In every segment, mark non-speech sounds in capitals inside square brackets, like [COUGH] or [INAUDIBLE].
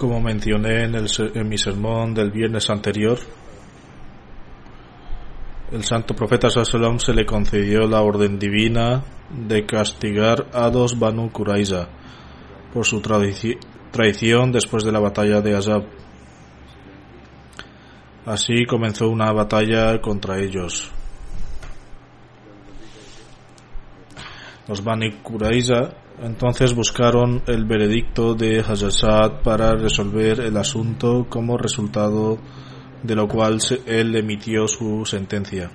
Como mencioné en, el en mi sermón del viernes anterior, el santo profeta Sallam se le concedió la orden divina de castigar a los Banu Quraiza por su traici- traición después de la batalla de Azab. Así comenzó una batalla contra ellos. Los Bani Quraiza entonces buscaron el veredicto de Hazrat para resolver el asunto como resultado de lo cual él emitió su sentencia.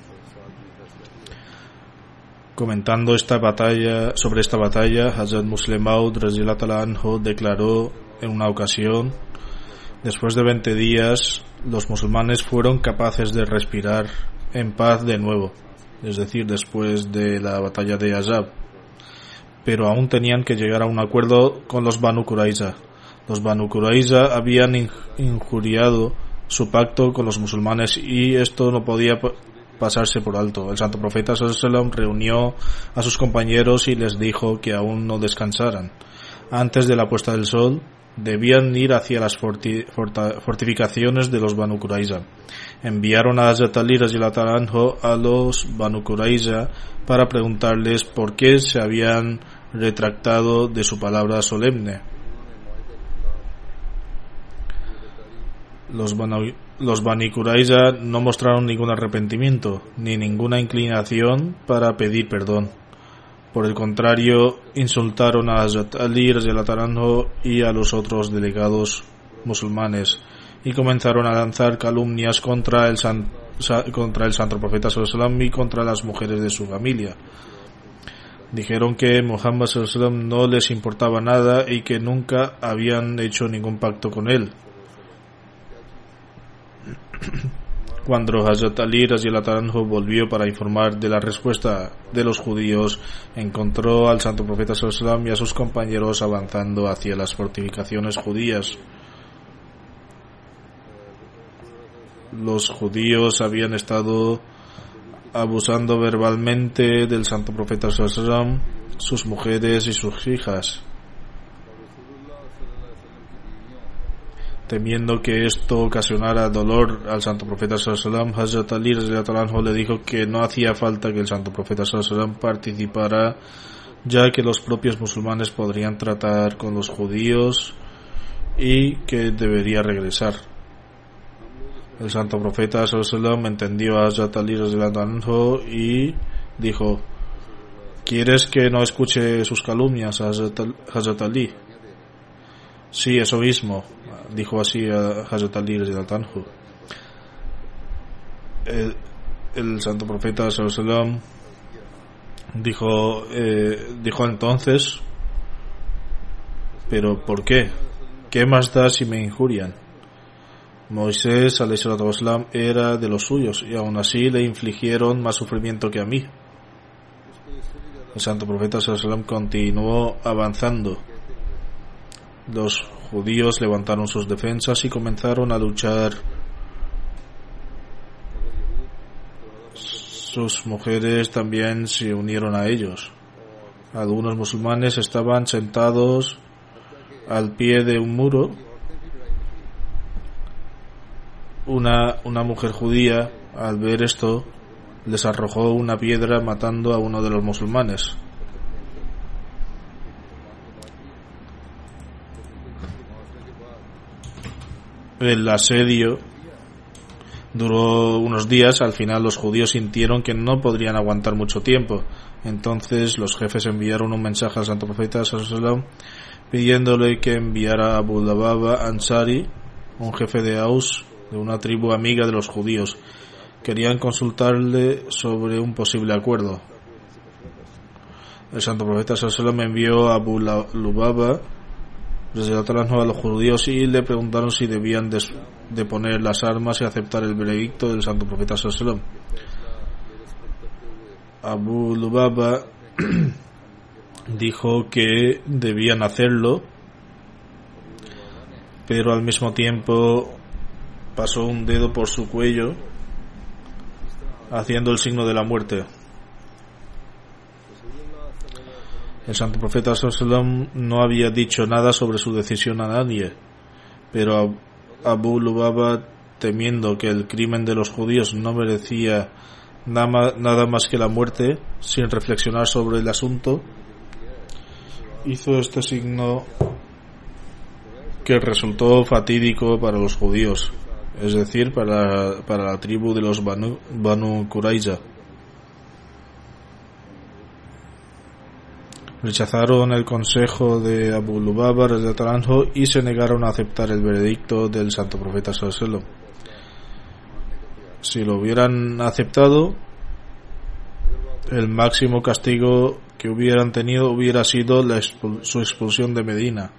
Comentando esta batalla, sobre esta batalla, Hazrat Muslim Maud radhiyallahu anhu declaró en una ocasión, después de 20 días, los musulmanes fueron capaces de respirar en paz de nuevo, es decir, después de la batalla de Azab pero aún tenían que llegar a un acuerdo con los Banu Quraiza. Los Banu Quraiza habían in- injuriado su pacto con los musulmanes y esto no podía pa- pasarse por alto. El santo profeta sallallahu reunió a sus compañeros y les dijo que aún no descansaran. Antes de la puesta del sol, debían ir hacia las forti- fortificaciones de los Banu Quraiza. Enviaron a Hazrat Ali a los Banu Quraiza para preguntarles por qué se habían retractado de su palabra solemne. Los, los no mostraron ningún arrepentimiento ni ninguna inclinación para pedir perdón. Por el contrario, insultaron a Hazrat Ali anhu y a los otros delegados musulmanes y comenzaron a lanzar calumnias contra el, san- sa- contra el santo profeta sallallahu y contra las mujeres de su familia. Dijeron que Muhammad wasallam no les importaba nada y que nunca habían hecho ningún pacto con él. [CLEARS THROAT] Cuando Hazrat Ali anhu volvió para informar de la respuesta de los judíos, encontró al santo profeta wasallam y a sus compañeros avanzando hacia las fortificaciones judías. Los judíos habían estado abusando verbalmente del santo profeta sallallahu sus mujeres y sus hijas. Temiendo que esto ocasionara dolor al santo profeta sallallahu Hazrat Ali le dijo que no hacía falta que el santo profeta sallallahu participara, ya que los propios musulmanes podrían tratar con los judíos y que debería regresar. El santo profeta sallallahu entendió a Hazrat Ali y dijo, ¿quieres que no escuche sus calumnias a Ali? Sí, eso mismo, dijo así a Hazrat Ali. El, santo profeta sallallahu dijo, eh, dijo entonces, pero ¿por qué? ¿Qué más da si me injurian? Moisés wasalam, era de los suyos y aún así le infligieron más sufrimiento que a mí. El santo profeta wasalam, continuó avanzando. Los judíos levantaron sus defensas y comenzaron a luchar. Sus mujeres también se unieron a ellos. Algunos musulmanes estaban sentados al pie de un muro. Una, una mujer judía, al ver esto, les arrojó una piedra matando a uno de los musulmanes. El asedio duró unos días, al final los judíos sintieron que no podrían aguantar mucho tiempo. Entonces los jefes enviaron un mensaje al santo profeta sallam, pidiéndole que enviara a Abu Lababa Ansari, un jefe de Aus, de una tribu amiga de los judíos. Querían consultarle sobre un posible acuerdo. El santo profeta sallam envió a Abu Lubaba a los judíos y le preguntaron si debían de, poner las armas y aceptar el veredicto del santo profeta sallam. Abu Lubaba [CLEARS THROAT] dijo que debían hacerlo, pero al mismo tiempo pasó un dedo por su cuello haciendo el signo de la muerte. El santo profeta sallam no había dicho nada sobre su decisión a nadie, pero Abu Lubaba, temiendo que el crimen de los judíos no merecía nada más que la muerte, sin reflexionar sobre el asunto, hizo este signo que resultó fatídico para los judíos, es decir, para, para la tribu de los Banu, Banu rechazaron el consejo de Abu Lubaba y se negaron a aceptar el veredicto del santo profeta Sallallahu Si lo hubieran aceptado, el máximo castigo que hubieran tenido hubiera sido su expulsión de Medina.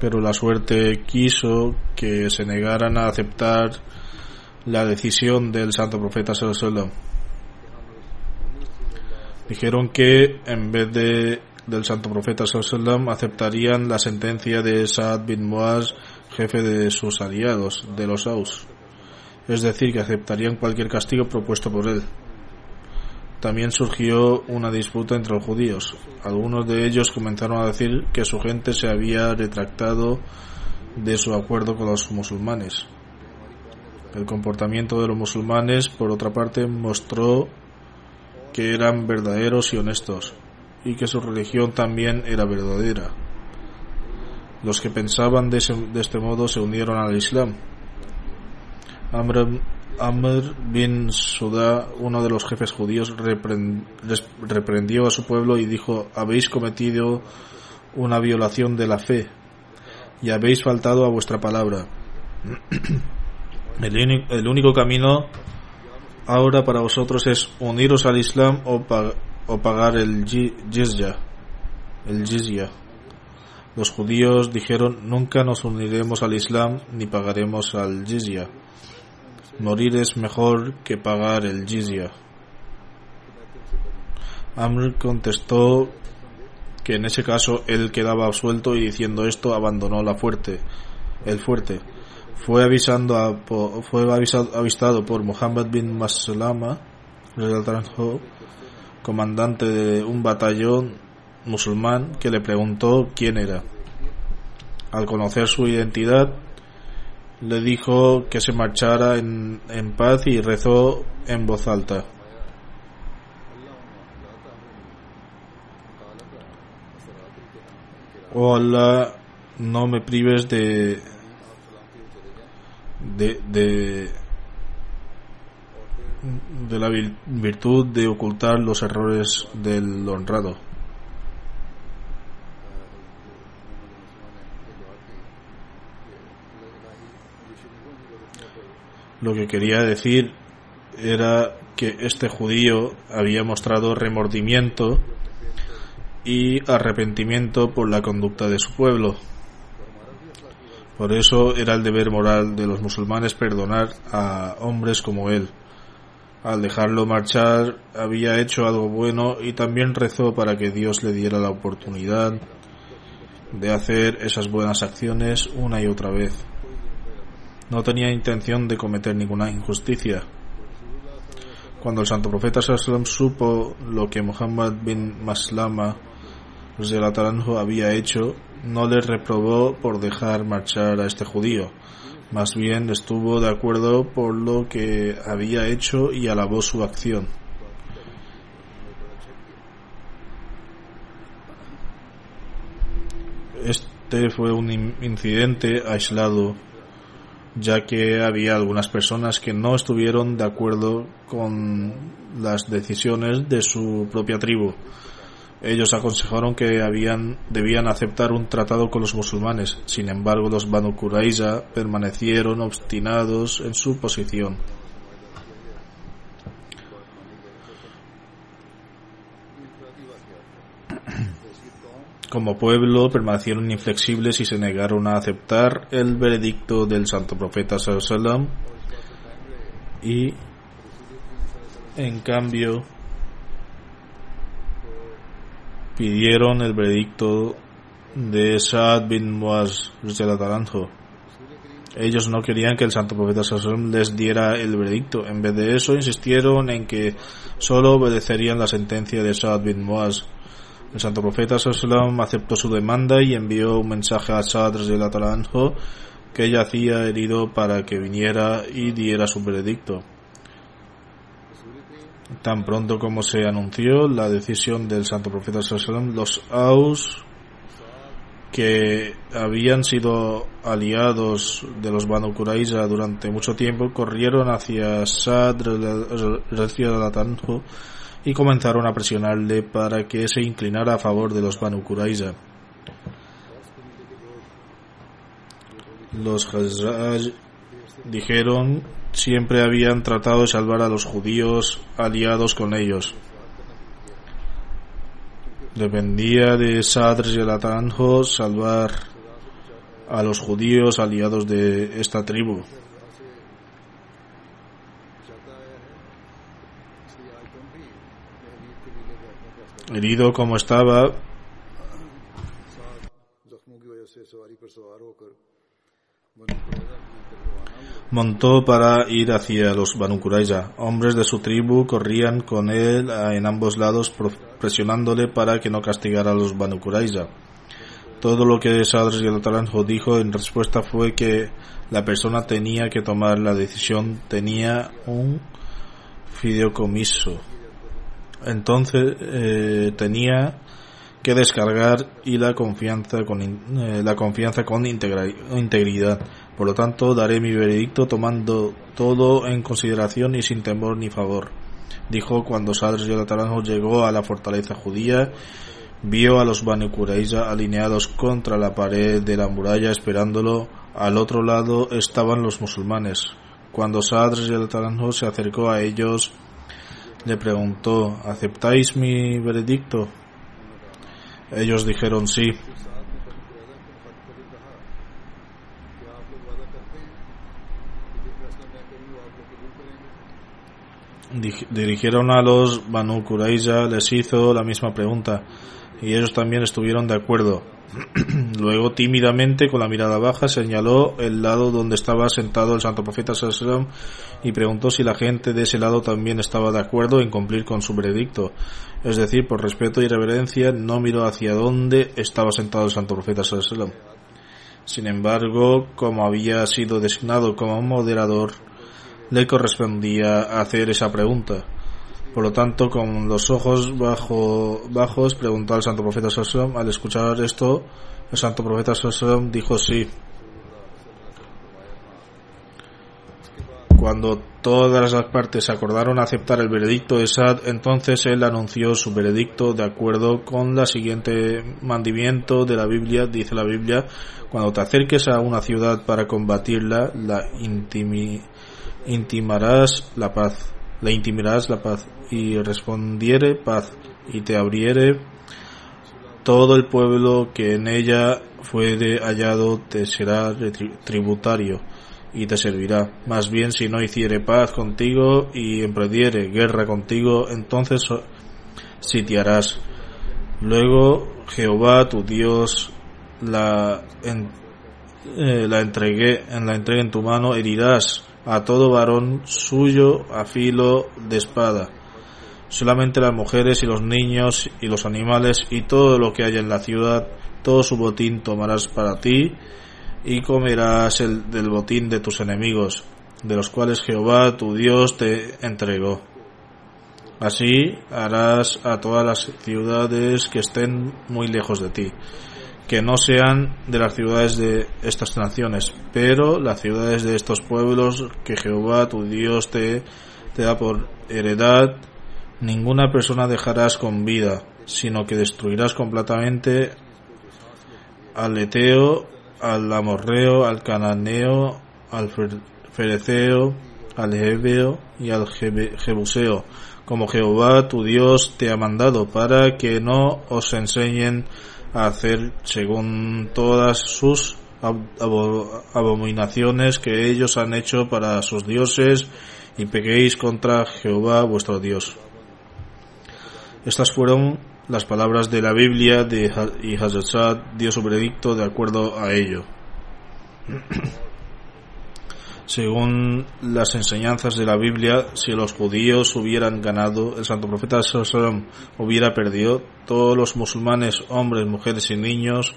Pero la suerte quiso que se negaran a aceptar la decisión del santo profeta sallallahu dijeron que en vez de del santo profeta sallallahu aceptarían la sentencia de Saad bin Muaz jefe de sus aliados de los Aus. Es decir que aceptarían cualquier castigo propuesto por él también surgió una disputa entre los judíos. Algunos de ellos comenzaron a decir que su gente se había retractado de su acuerdo con los musulmanes. El comportamiento de los musulmanes, por otra parte, mostró que eran verdaderos y honestos, y que su religión también era verdadera. Los que pensaban de, este modo se unieron al Islam. Amr, Amr bin Sudá, uno de los jefes judíos, reprendió a su pueblo y dijo, habéis cometido una violación de la fe y habéis faltado a vuestra palabra. El, único camino ahora para vosotros es uniros al Islam o, pagar el jizya. El jizya. Los judíos dijeron, nunca nos uniremos al Islam ni pagaremos al jizya. Morir es mejor que pagar el jizya. Amr contestó que en ese caso él quedaba absuelto y diciendo esto abandonó la fuerte, el fuerte fue, avisando fue avisado, avistado por Muhammad bin Maslama, comandante de un batallón musulmán, que le preguntó quién era. Al conocer su identidad, le dijo que se marchara en, en paz y rezó en voz alta. Oh Allah, no me prives de de, de, de la virtud de ocultar los errores del honrado. Lo que quería decir era que este judío había mostrado remordimiento y arrepentimiento por la conducta de su pueblo. Por eso era el deber moral de los musulmanes perdonar a hombres como él, al dejarlo marchar había hecho algo bueno y también rezó para que Dios le diera la oportunidad de hacer esas buenas acciones una y otra vez. No tenía intención de cometer ninguna injusticia. Cuando el santo profeta Sallam supo lo que Muhammad bin Maslama había hecho, no le reprobó por dejar marchar a este judío. Más bien estuvo de acuerdo por lo que había hecho y alabó su acción. Este fue un incidente aislado, ya que había algunas personas que no estuvieron de acuerdo con las decisiones de su propia tribu. Ellos aconsejaron que habían, debían aceptar un tratado con los musulmanes. Sin embargo, los Banu Qurayza permanecieron obstinados en su posición. Como pueblo permanecieron inflexibles y se negaron a aceptar el veredicto del santo profeta sallam y en cambio pidieron el veredicto de Saad bin Muaz Ellos no querían que el santo profeta les diera el veredicto. En vez de eso, insistieron en que solo obedecerían la sentencia de Saad bin Muaz. El santo profeta aceptó su demanda y envió un mensaje a Saad que ella hacía herido para que viniera y diera su veredicto. Tan pronto como se anunció la decisión del santo profeta los Aus que habían sido aliados de los Banu Qurayza durante mucho tiempo corrieron hacia Sadr y comenzaron a presionarle para que se inclinara a favor de los Banu Qurayza. Los Khazraj dijeron siempre habían tratado de salvar a los judíos aliados con ellos. Dependía de Sadr y el salvar a los judíos aliados de esta tribu. Herido como estaba, montó para ir hacia los Banu Qurayza. Hombres de su tribu corrían con él en ambos lados presionándole para que no castigara a los Banu Qurayza. Todo lo que Sadr y dijo en respuesta fue que la persona tenía que tomar la decisión, tenía un fideicomiso. Entonces eh, tenía que descargar y la confianza con, eh, la confianza con integridad. Por lo tanto, daré mi veredicto tomando todo en consideración y sin temor ni favor. Dijo cuando Sadr Taranjo llegó a la fortaleza judía, vio a los Bani alineados contra la pared de la muralla esperándolo. Al otro lado estaban los musulmanes. Cuando Sadr Taranjo se acercó a ellos, le preguntó, ¿aceptáis mi veredicto? Ellos dijeron sí. Dirigieron a los Banu Qurayza, les hizo la misma pregunta y ellos también estuvieron de acuerdo. [CLEARS THROAT] Luego, tímidamente, con la mirada baja, señaló el lado donde estaba sentado el santo profeta y preguntó si la gente de ese lado también estaba de acuerdo en cumplir con su veredicto. Es decir, por respeto y reverencia, no miró hacia dónde estaba sentado el santo profeta Sin embargo, como había sido designado como moderador, le correspondía hacer esa pregunta. Por lo tanto, con los ojos bajo, bajos, preguntó al santo profeta Sallam. Al escuchar esto, el santo profeta Sallam dijo sí. Cuando todas las partes acordaron aceptar el veredicto de Sad, entonces él anunció su veredicto de acuerdo con la siguiente mandamiento de la Biblia. Dice la Biblia, cuando te acerques a una ciudad para combatirla, la intimarás la paz le intimirás la paz, y respondiere paz, y te abriere todo el pueblo que en ella fue hallado te será tributario, y te servirá. Más bien si no hiciere paz contigo y emprendiere guerra contigo, entonces sitiarás. Luego Jehová tu Dios la, eh, la entregué en la entrega en tu mano, herirás a todo varón suyo a filo de espada. Solamente las mujeres y los niños y los animales y todo lo que haya en la ciudad, todo su botín tomarás para ti y comerás el del botín de tus enemigos, de los cuales Jehová tu Dios te entregó. Así harás a todas las ciudades que estén muy lejos de ti, que no sean de las ciudades de estas naciones, pero las ciudades de estos pueblos que Jehová tu Dios te, te da por heredad, ninguna persona dejarás con vida, sino que destruirás completamente al Eteo, al Amorreo, al Cananeo, al Fereceo, al Hebeo y al Jebuseo como Jehová tu Dios te ha mandado, para que no os enseñen a hacer según todas sus abominaciones que ellos han hecho para sus dioses y pequéis contra Jehová vuestro Dios. Estas fueron las palabras de la Biblia de, y Hazrat dio su veredicto de acuerdo a ello. [CLEARS THROAT] Según las enseñanzas de la Biblia, si los judíos hubieran ganado, el santo profeta Salom hubiera perdido, todos los musulmanes, hombres, mujeres y niños,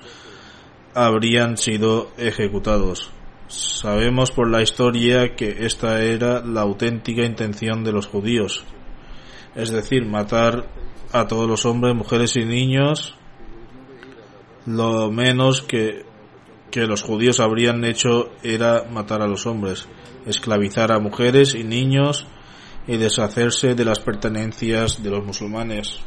habrían sido ejecutados. Sabemos por la historia que esta era la auténtica intención de los judíos, es decir, matar a todos los hombres, mujeres y niños, lo menos que que los judíos habrían hecho era matar a los hombres, esclavizar a mujeres y niños y deshacerse de las pertenencias de los musulmanes.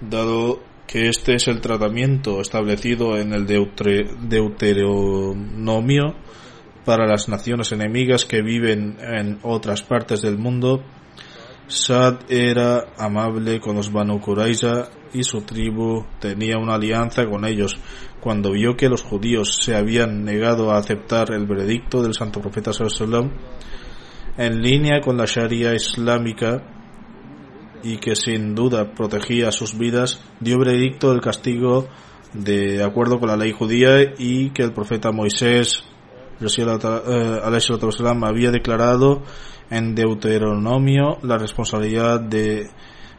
Dado que este es el tratamiento establecido en el Deuteronomio para las naciones enemigas que viven en otras partes del mundo, Sad era amable con los Banu Qurayza y su tribu tenía una alianza con ellos. Cuando vio que los judíos se habían negado a aceptar el veredicto del santo profeta sallallahu en línea con la Sharia islámica y que sin duda protegía sus vidas, dio veredicto del castigo de acuerdo con la ley judía y que el profeta Moisés había declarado en Deuteronomio la responsabilidad de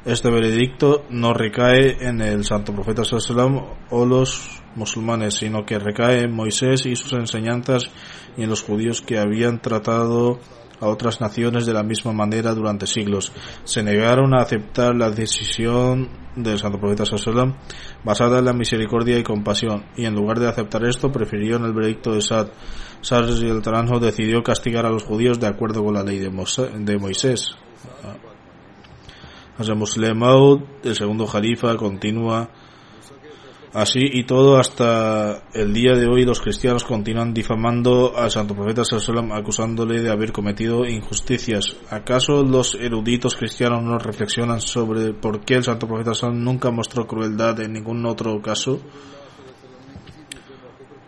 este veredicto no recae en el santo profeta sallam o los musulmanes, sino que recae en Moisés y sus enseñanzas y en los judíos que habían tratado a otras naciones de la misma manera durante siglos. Se negaron a aceptar la decisión del santo profeta sallam basada en la misericordia y compasión, y en lugar de aceptar esto prefirieron el veredicto de Sad. Sad y el Taranjo decidió castigar a los judíos de acuerdo con la ley de Moisés. Muslim el segundo jalifa, continúa así y todo hasta el día de hoy los cristianos continúan difamando al santo profeta sallam acusándole de haber cometido injusticias. ¿Acaso los eruditos cristianos no reflexionan sobre por qué el santo profeta sallam nunca mostró crueldad en ningún otro caso?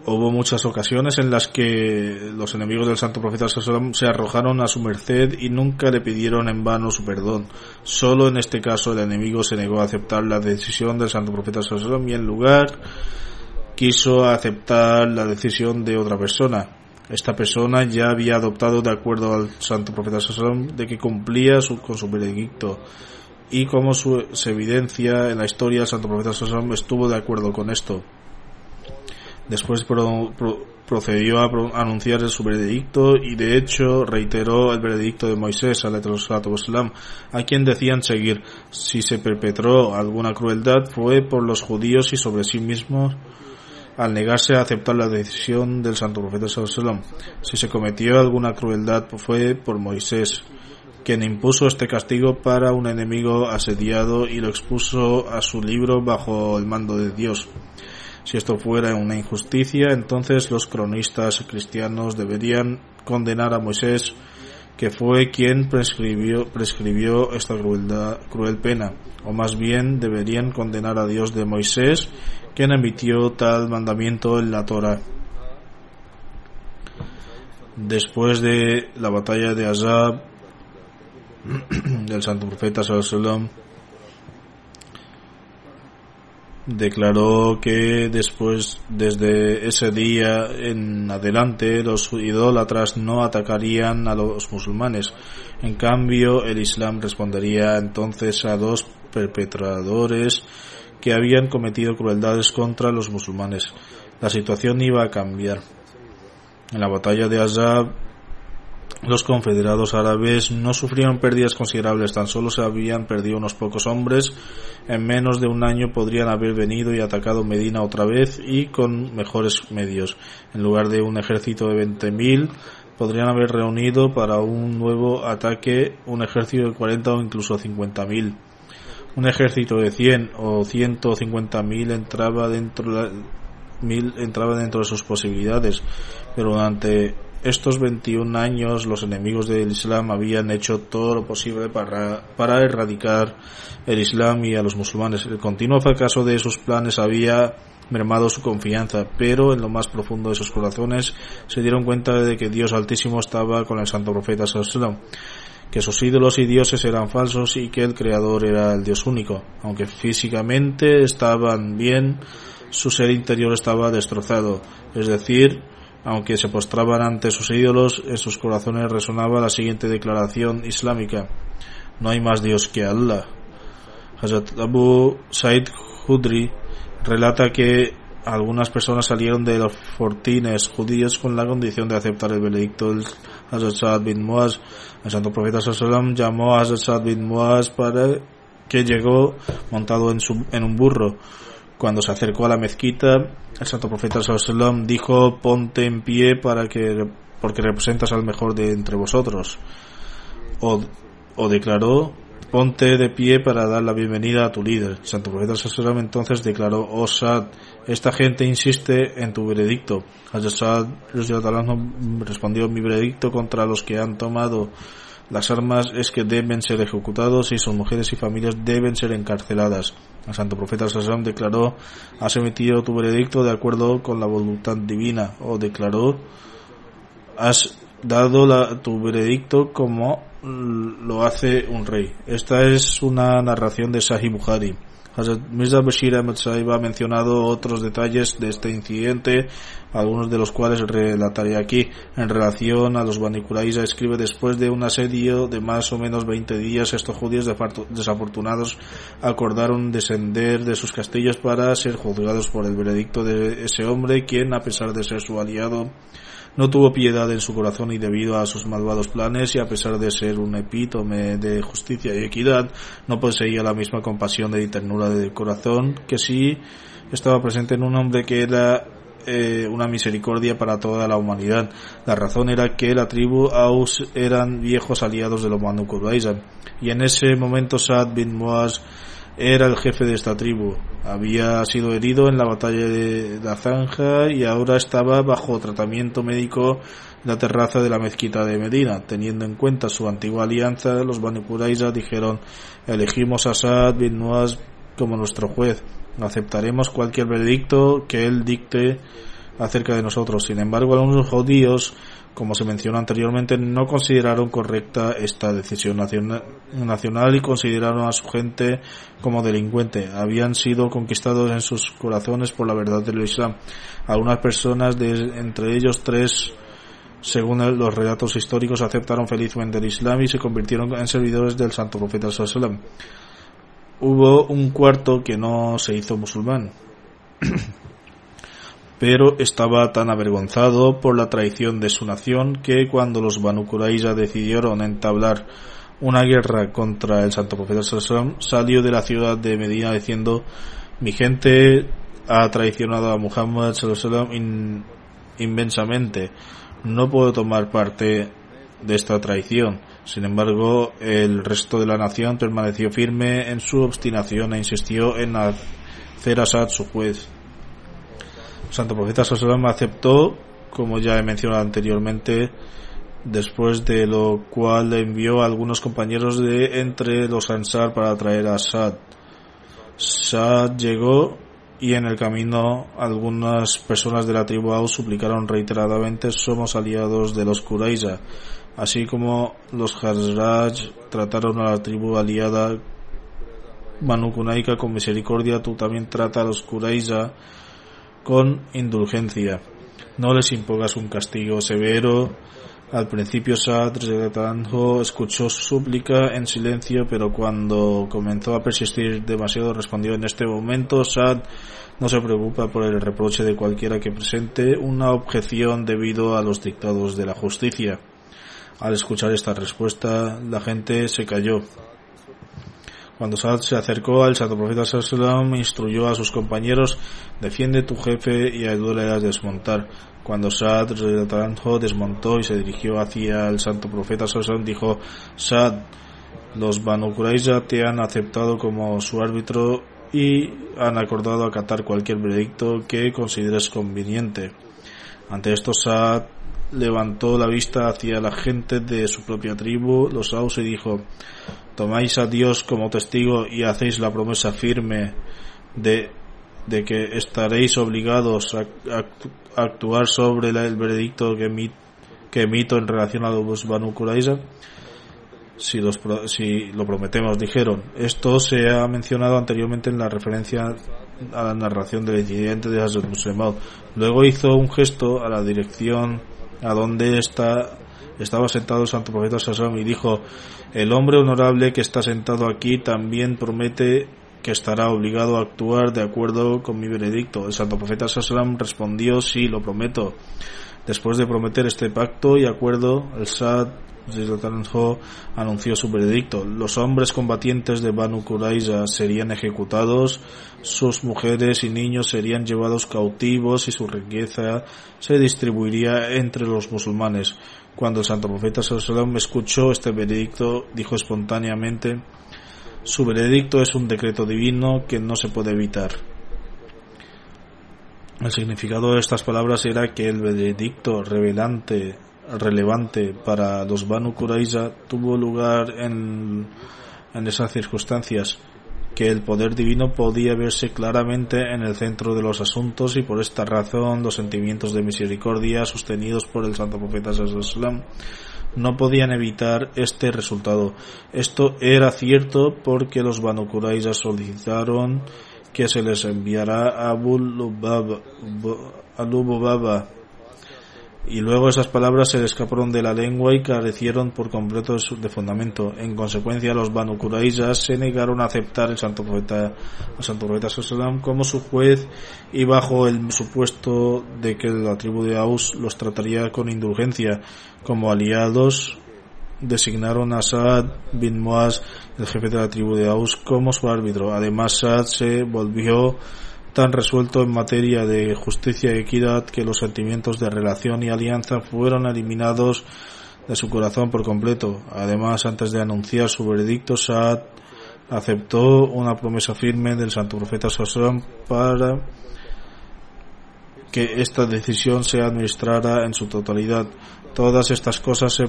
Hubo muchas ocasiones en las que los enemigos del santo profeta se arrojaron a su merced y nunca le pidieron en vano su perdón. Solo en este caso el enemigo se negó a aceptar la decisión del santo profeta y en lugar quiso aceptar la decisión de otra persona. Esta persona ya había adoptado de acuerdo al santo profeta de que cumplía con su veredicto y como su, se evidencia en la historia el santo profeta estuvo de acuerdo con esto. Después procedió a anunciar su veredicto y de hecho reiteró el veredicto de Moisés a quien decían seguir. Si se perpetró alguna crueldad fue por los judíos y sobre sí mismos al negarse a aceptar la decisión del santo profeta Si se cometió alguna crueldad fue por Moisés, quien impuso este castigo para un enemigo asediado y lo expuso a su libro bajo el mando de Dios. Si esto fuera una injusticia, entonces los cronistas cristianos deberían condenar a Moisés, que fue quien prescribió, prescribió esta cruel pena, o más bien deberían condenar a Dios de Moisés, quien emitió tal mandamiento en la Torah. Después de la batalla de Azab, [CLEARS THROAT] del santo profeta Sallallahu declaró que después, desde ese día en adelante, los idólatras no atacarían a los musulmanes. En cambio, el Islam respondería entonces a dos perpetradores que habían cometido crueldades contra los musulmanes. La situación iba a cambiar. En la batalla de Azab, los confederados árabes no sufrieron pérdidas considerables, tan solo se habían perdido unos pocos hombres. En menos de un año podrían haber venido y atacado Medina otra vez y con mejores medios. En lugar de un ejército de 20.000, podrían haber reunido para un nuevo ataque un ejército de 40 o incluso 50.000. Un ejército de 100 o 150.000 entraba dentro mil entraba dentro de sus posibilidades, pero durante estos 21 años los enemigos del Islam habían hecho todo lo posible para, erradicar el Islam y a los musulmanes. El continuo fracaso de sus planes había mermado su confianza, pero en lo más profundo de sus corazones se dieron cuenta de que Dios Altísimo estaba con el santo profeta Sallallahu que sus ídolos y dioses eran falsos y que el creador era el Dios único. Aunque físicamente estaban bien, su ser interior estaba destrozado, es decir, aunque se postraban ante sus ídolos, en sus corazones resonaba la siguiente declaración islámica: No hay más Dios que Allah. Hazrat Abu Said Hudri relata que algunas personas salieron de los fortines judíos con la condición de aceptar el veredicto del Hazrat Sa'ad bin Muaz. El santo profeta sallam llamó a Hazrat Sa'ad bin Muaz para que llegó montado en, un burro. Cuando se acercó a la mezquita, el santo profeta sallam dijo, ponte en pie para que, porque representas al mejor de entre vosotros. O, o declaró, ponte de pie para dar la bienvenida a tu líder. El santo profeta sallam entonces declaró, oh Sad, esta gente insiste en tu veredicto. Hazrat respondió, mi veredicto contra los que han tomado las armas es que deben ser ejecutados y sus mujeres y familias deben ser encarceladas. El santo profeta Sassam declaró, has emitido tu veredicto de acuerdo con la voluntad divina, o declaró, has dado la, tu veredicto como lo hace un rey. Esta es una narración de Sahih Bukhari. Mirza Bashir Ahmed Saib ha mencionado otros detalles de este incidente, algunos de los cuales relataré aquí. En relación a los Bani escribe después de un asedio de más o menos 20 días, estos judíos desafortunados acordaron descender de sus castillos para ser juzgados por el veredicto de ese hombre, quien, a pesar de ser su aliado, no tuvo piedad en su corazón y debido a sus malvados planes y a pesar de ser un epítome de justicia y equidad, no poseía la misma compasión y ternura de corazón que si estaba presente en un hombre que era eh, una misericordia para toda la humanidad. La razón era que la tribu Aus eran viejos aliados de los Banu y en ese momento Saad bin Muaz era el jefe de esta tribu. Había sido herido en la batalla de la Zanja y ahora estaba bajo tratamiento médico en la terraza de la mezquita de Medina. Teniendo en cuenta su antigua alianza, los Banu Qurayza dijeron, elegimos a Saad bin Muaz como nuestro juez. Aceptaremos cualquier veredicto que él dicte acerca de nosotros. Sin embargo, algunos judíos como se mencionó anteriormente, no consideraron correcta esta decisión nacional y consideraron a su gente como delincuente. Habían sido conquistados en sus corazones por la verdad del Islam. Algunas personas, de, entre ellos tres, según los relatos históricos, aceptaron felizmente el Islam y se convirtieron en servidores del Santo Profeta Sallallahu Hubo un cuarto que no se hizo musulmán. Pero estaba tan avergonzado por la traición de su nación que cuando los Banu Qurayza decidieron entablar una guerra contra el santo profeta Sallam, salió de la ciudad de Medina diciendo mi gente ha traicionado a Muhammad Sallam inmensamente. No puedo tomar parte de esta traición sin embargo el resto de la nación permaneció firme en su obstinación e insistió en hacer Asad su juez Santo Profeta Sallallahu aceptó, como ya he mencionado anteriormente, después de lo cual envió a algunos compañeros de entre los Ansar para traer a Sad. Sad llegó y en el camino algunas personas de la tribu Aus suplicaron reiteradamente somos aliados de los Qurayza, así como los Hazraj trataron a la tribu aliada Banu Kunaika con misericordia, tú también trata a los Qurayza con indulgencia. No les impongas un castigo severo. Al principio Sad escuchó su súplica en silencio, pero cuando comenzó a persistir demasiado respondió en este momento Sad no se preocupa por el reproche de cualquiera que presente una objeción debido a los dictados de la justicia. Al escuchar esta respuesta, la gente se cayó. Cuando Saad se acercó al santo profeta Sallam, instruyó a sus compañeros, defiende tu jefe y ayúdale a desmontar. Cuando Saad desmontó y se dirigió hacia el santo profeta Sallam, dijo, Saad, los Banu Qurayza te han aceptado como su árbitro y han acordado acatar cualquier veredicto que consideres conveniente. Ante esto Saad levantó la vista hacia la gente de su propia tribu, los Aus, y dijo, tomáis a Dios como testigo y hacéis la promesa firme de, de que estaréis obligados a, actuar sobre el veredicto que, que, emito en relación a los Banu si, los, si lo prometemos, dijeron. Esto se ha mencionado anteriormente en la referencia a la narración del incidente de Hazrat Muslimad. Luego hizo un gesto a la dirección a donde está, estaba sentado el santo profeta Sassam y dijo, el hombre honorable que está sentado aquí también promete que estará obligado a actuar de acuerdo con mi veredicto. El santo profeta Sassam respondió, sí, lo prometo. Después de prometer este pacto y acuerdo, el Sad anunció su veredicto. Los hombres combatientes de Banu Qurayza serían ejecutados, sus mujeres y niños serían llevados cautivos y su riqueza se distribuiría entre los musulmanes. Cuando el santo profeta Sallallahu escuchó este veredicto, dijo espontáneamente, su veredicto es un decreto divino que no se puede evitar. El significado de estas palabras era que el veredicto revelante relevante para los Banu Qurayza tuvo lugar en, en esas circunstancias que el poder divino podía verse claramente en el centro de los asuntos y por esta razón los sentimientos de misericordia sostenidos por el santo profeta Sallam no podían evitar este resultado. Esto era cierto porque los Banu solicitaron que se les enviara a Abu Lubaba, y luego esas palabras se le escaparon de la lengua y carecieron por completo de, fundamento. En consecuencia, los Banu se negaron a aceptar el santo profeta, el santo profeta como su juez y bajo el supuesto de que la tribu de Aus los trataría con indulgencia como aliados designaron a Saad bin Muaz, el jefe de la tribu de Aus, como su árbitro. Además, Saad se volvió tan resuelto en materia de justicia y equidad que los sentimientos de relación y alianza fueron eliminados de su corazón por completo. Además, antes de anunciar su veredicto, Saad aceptó una promesa firme del santo profeta Sasram para que esta decisión se administrara en su totalidad. Todas estas cosas se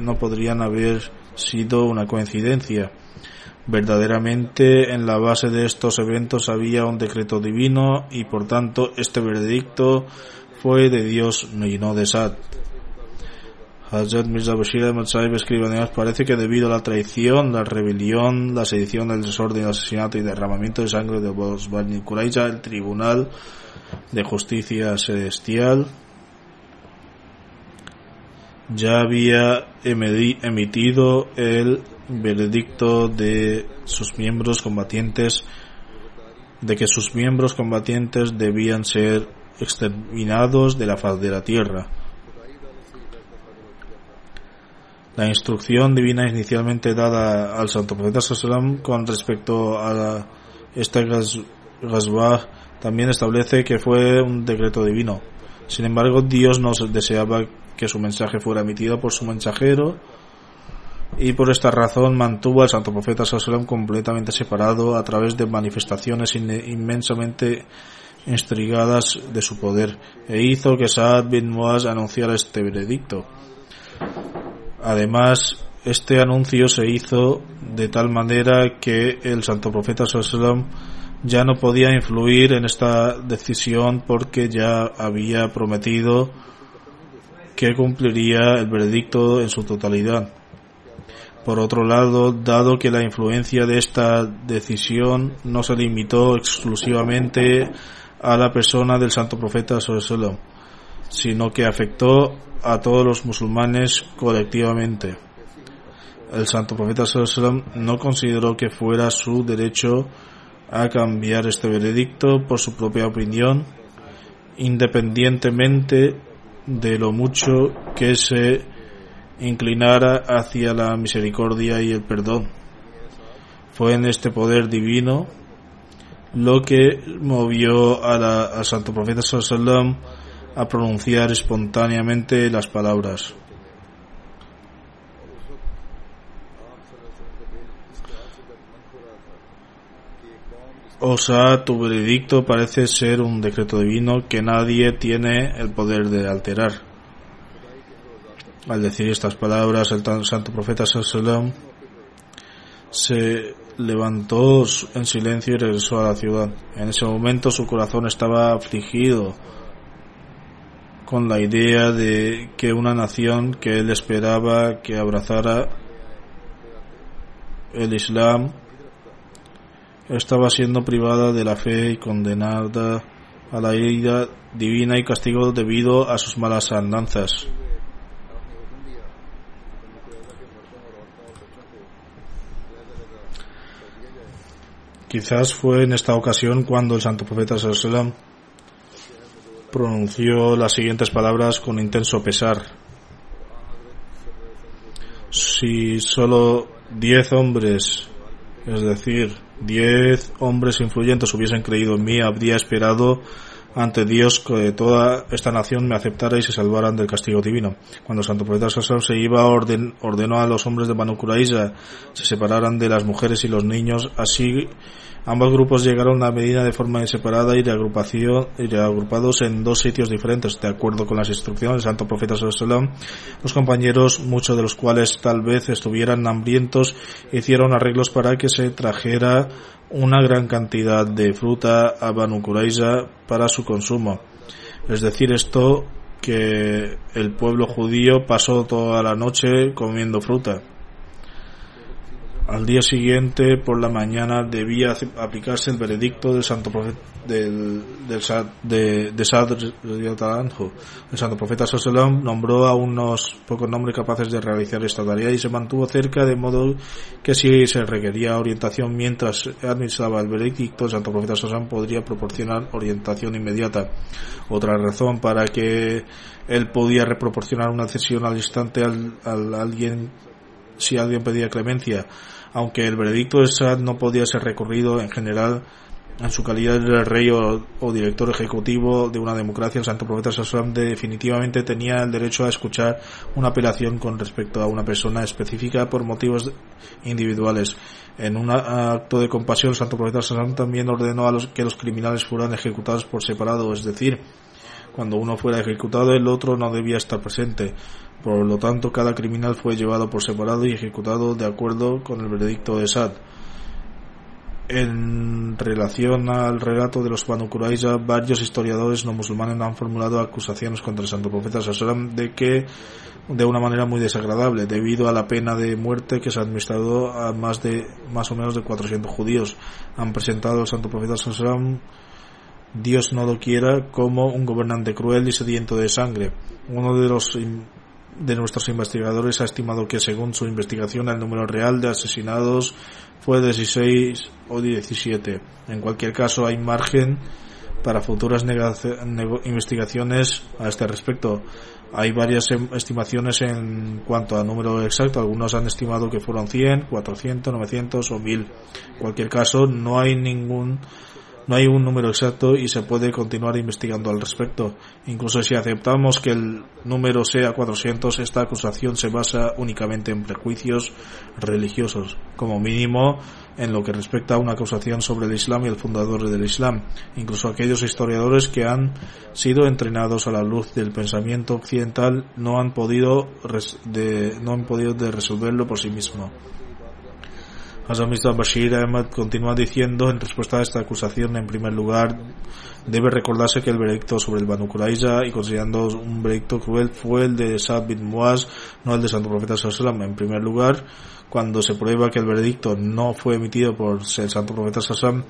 no podrían haber sido una coincidencia. Verdaderamente en la base de estos eventos había un decreto divino y por tanto este veredicto fue de Dios y no de Sad. Hazrat Mirza Bashir Ahmad Sahib escribe además parece que debido a la traición, la rebelión, la sedición, el desorden, el asesinato y derramamiento de sangre de los Bani Qurayza, el Tribunal de Justicia Celestial ya había emitido el veredicto de sus miembros combatientes de que sus miembros combatientes debían ser exterminados de la faz de la tierra. La instrucción divina inicialmente dada al santo profeta Sallam con respecto a esta Gazbah también establece que fue un decreto divino. Sin embargo, Dios no deseaba que su mensaje fuera emitido por su mensajero y por esta razón mantuvo al santo profeta Sallam completamente separado a través de manifestaciones inmensamente intrigadas de su poder e hizo que Saad bin Muaz anunciara este veredicto. Además, este anuncio se hizo de tal manera que el santo profeta Sallam ya no podía influir en esta decisión porque ya había prometido que cumpliría el veredicto en su totalidad. Por otro lado, dado que la influencia de esta decisión no se limitó exclusivamente a la persona del santo profeta sino que afectó a todos los musulmanes colectivamente. El santo profeta no consideró que fuera su derecho a cambiar este veredicto por su propia opinión, independientemente de lo mucho que se inclinara hacia la misericordia y el perdón. Fue en este poder divino lo que movió a la, santo profeta sallam a pronunciar espontáneamente las palabras. O sea, tu veredicto parece ser un decreto divino que nadie tiene el poder de alterar. Al decir estas palabras, el santo profeta se levantó en silencio y regresó a la ciudad. En ese momento su corazón estaba afligido con la idea de que una nación que él esperaba que abrazara el Islam estaba siendo privada de la fe y condenada a la ira divina y castigo debido a sus malas andanzas. Quizás fue en esta ocasión cuando el santo profeta Sallallahu pronunció las siguientes palabras con intenso pesar. Si solo diez hombres, es decir, diez hombres influyentes hubiesen creído en mí, habría esperado ante Dios que toda esta nación me aceptara y se salvaran del castigo divino. Cuando santo profeta Sassam se iba, orden, ordenó a los hombres de Banu se separaran de las mujeres y los niños, así Ambos grupos llegaron a Medina de forma separada y, reagrupación, reagrupados en dos sitios diferentes, de acuerdo con las instrucciones del santo profeta Sallallahu Los compañeros, muchos de los cuales tal vez estuvieran hambrientos, hicieron arreglos para que se trajera una gran cantidad de fruta a Banu para su consumo. Es decir, esto que el pueblo judío pasó toda la noche comiendo fruta. Al día siguiente, por la mañana, debía aplicarse el veredicto del santo profeta del, del de, de El santo profeta Sallallahu nombró a unos pocos nombres capaces de realizar esta tarea y se mantuvo cerca de modo que si se requería orientación mientras administraba el veredicto, el santo profeta Sallallahu podría proporcionar orientación inmediata. Otra razón para que él podía reproporcionar una cesión al instante al, al alguien si alguien pedía clemencia aunque el veredicto de Sad no podía ser recurrido en general en su calidad de rey o, director ejecutivo de una democracia, el santo profeta Sassam definitivamente tenía el derecho a escuchar una apelación con respecto a una persona específica por motivos individuales. En un acto de compasión, el santo profeta Sassam también ordenó a los que los criminales fueran ejecutados por separado, es decir, cuando uno fuera ejecutado el otro no debía estar presente. Por lo tanto, cada criminal fue llevado por separado y ejecutado de acuerdo con el veredicto de Sad. En relación al relato de los Banu varios historiadores no musulmanes han formulado acusaciones contra el santo profeta Sallam de que de una manera muy desagradable debido a la pena de muerte que se ha administrado a más de más o menos de 400 judíos. Han presentado al santo profeta Sallam Dios no lo quiera como un gobernante cruel y sediento de sangre. Uno de los de nuestros investigadores ha estimado que según su investigación el número real de asesinados fue 16 o 17. En cualquier caso hay margen para futuras investigaciones a este respecto. Hay varias em, estimaciones en cuanto a número exacto. Algunos han estimado que fueron 100, 400, 900 o 1000. En cualquier caso, no hay ningún no hay un número exacto y se puede continuar investigando al respecto. Incluso si aceptamos que el número sea 400, esta acusación se basa únicamente en prejuicios religiosos, como mínimo en lo que respecta a una acusación sobre el Islam y el fundador del Islam. Incluso aquellos historiadores que han sido entrenados a la luz del pensamiento occidental no han podido, no han podido resolverlo por sí mismos. Hazamista Bashir Ahmad continúa diciendo en respuesta a esta acusación, en primer lugar, debe recordarse que el veredicto sobre el Banu Qurayza y considerando un veredicto cruel fue el de Saad bin Muaz, no el de Santo Profeta Sallallahu En primer lugar, cuando se prueba que el veredicto no fue emitido por el Santo Profeta Sallallahu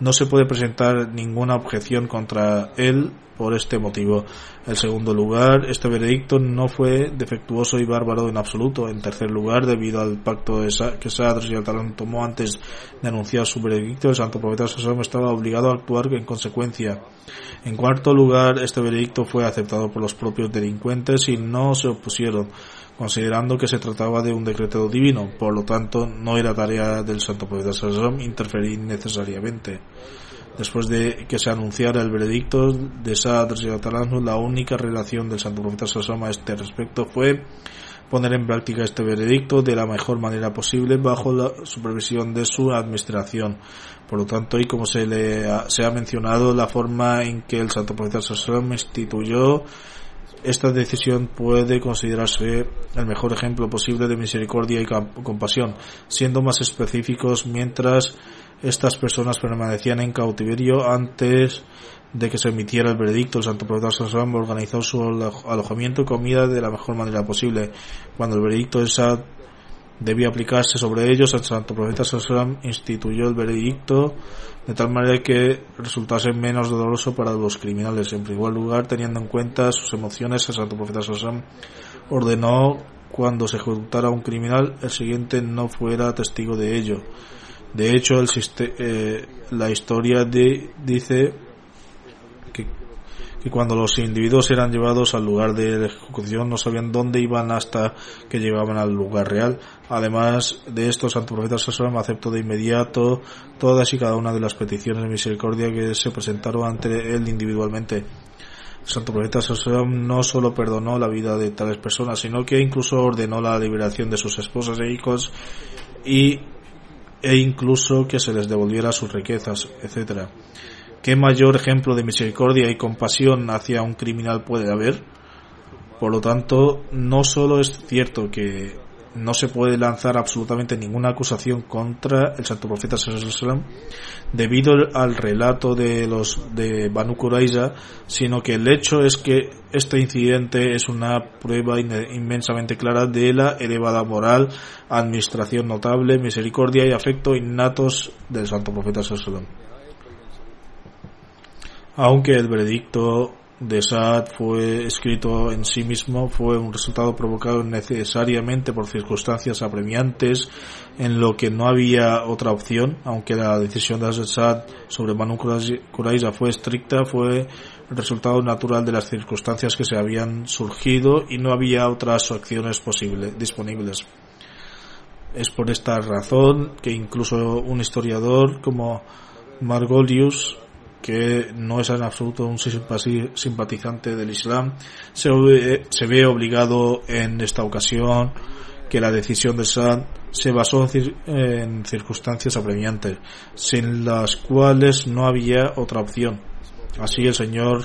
no se puede presentar ninguna objeción contra él por este motivo. En segundo lugar, este veredicto no fue defectuoso y bárbaro en absoluto. En tercer lugar, debido al pacto que Sadr y Talán tomó antes de anunciar su veredicto, el santo profeta Sassam estaba obligado a actuar en consecuencia. En cuarto lugar, este veredicto fue aceptado por los propios delincuentes y no se opusieron, considerando que se trataba de un decreto divino. Por lo tanto, no era tarea del santo profeta Sassam interferir necesariamente. Después de que se anunciara el veredicto de Sadr la única relación del Santo Profeta Sassama a este respecto fue poner en práctica este veredicto de la mejor manera posible bajo la supervisión de su administración. Por lo tanto, y como se, le ha, se ha mencionado, la forma en que el Santo Profeta Sassama instituyó esta decisión puede considerarse el mejor ejemplo posible de misericordia y compasión, siendo más específicos mientras estas personas permanecían en cautiverio antes de que se emitiera el veredicto. El Santo Profeta Sassan organizó su alojamiento y comida de la mejor manera posible. Cuando el veredicto de Sad debía aplicarse sobre ellos, el Santo Profeta Sassan instituyó el veredicto de tal manera que resultase menos doloroso para los criminales. En primer lugar, teniendo en cuenta sus emociones, el Santo Profeta Sassan ordenó cuando se ejecutara un criminal, el siguiente no fuera testigo de ello. De hecho, el eh, la historia de, dice que, cuando los individuos eran llevados al lugar de ejecución no sabían dónde iban hasta que llegaban al lugar real. Además de esto, Santo Profeta Sassam aceptó de inmediato todas y cada una de las peticiones de misericordia que se presentaron ante él individualmente. Santo Profeta Sassam no solo perdonó la vida de tales personas, sino que incluso ordenó la liberación de sus esposas e hijos y e incluso que se les devolviera sus riquezas, etc. ¿Qué mayor ejemplo de misericordia y compasión hacia un criminal puede haber? Por lo tanto, no solo es cierto que no se puede lanzar absolutamente ninguna acusación contra el santo profeta sallam debido al relato de los de Banu Qurayza, sino que el hecho es que este incidente es una prueba inmensamente clara de la elevada moral, administración notable, misericordia y afecto innatos del santo profeta sallam. Aunque el veredicto de Saad fue escrito en sí mismo fue un resultado provocado necesariamente por circunstancias apremiantes en lo que no había otra opción, aunque la decisión de Saad sobre Manu Qurayza fue estricta, fue el resultado natural de las circunstancias que se habían surgido y no había otras acciones posibles, disponibles. Es por esta razón que incluso un historiador como Margolius que no es en absoluto un simpatizante del Islam, se se ve obligado en esta ocasión que la decisión de Saad se basó en circunstancias apremiantes, sin las cuales no había otra opción. Así el señor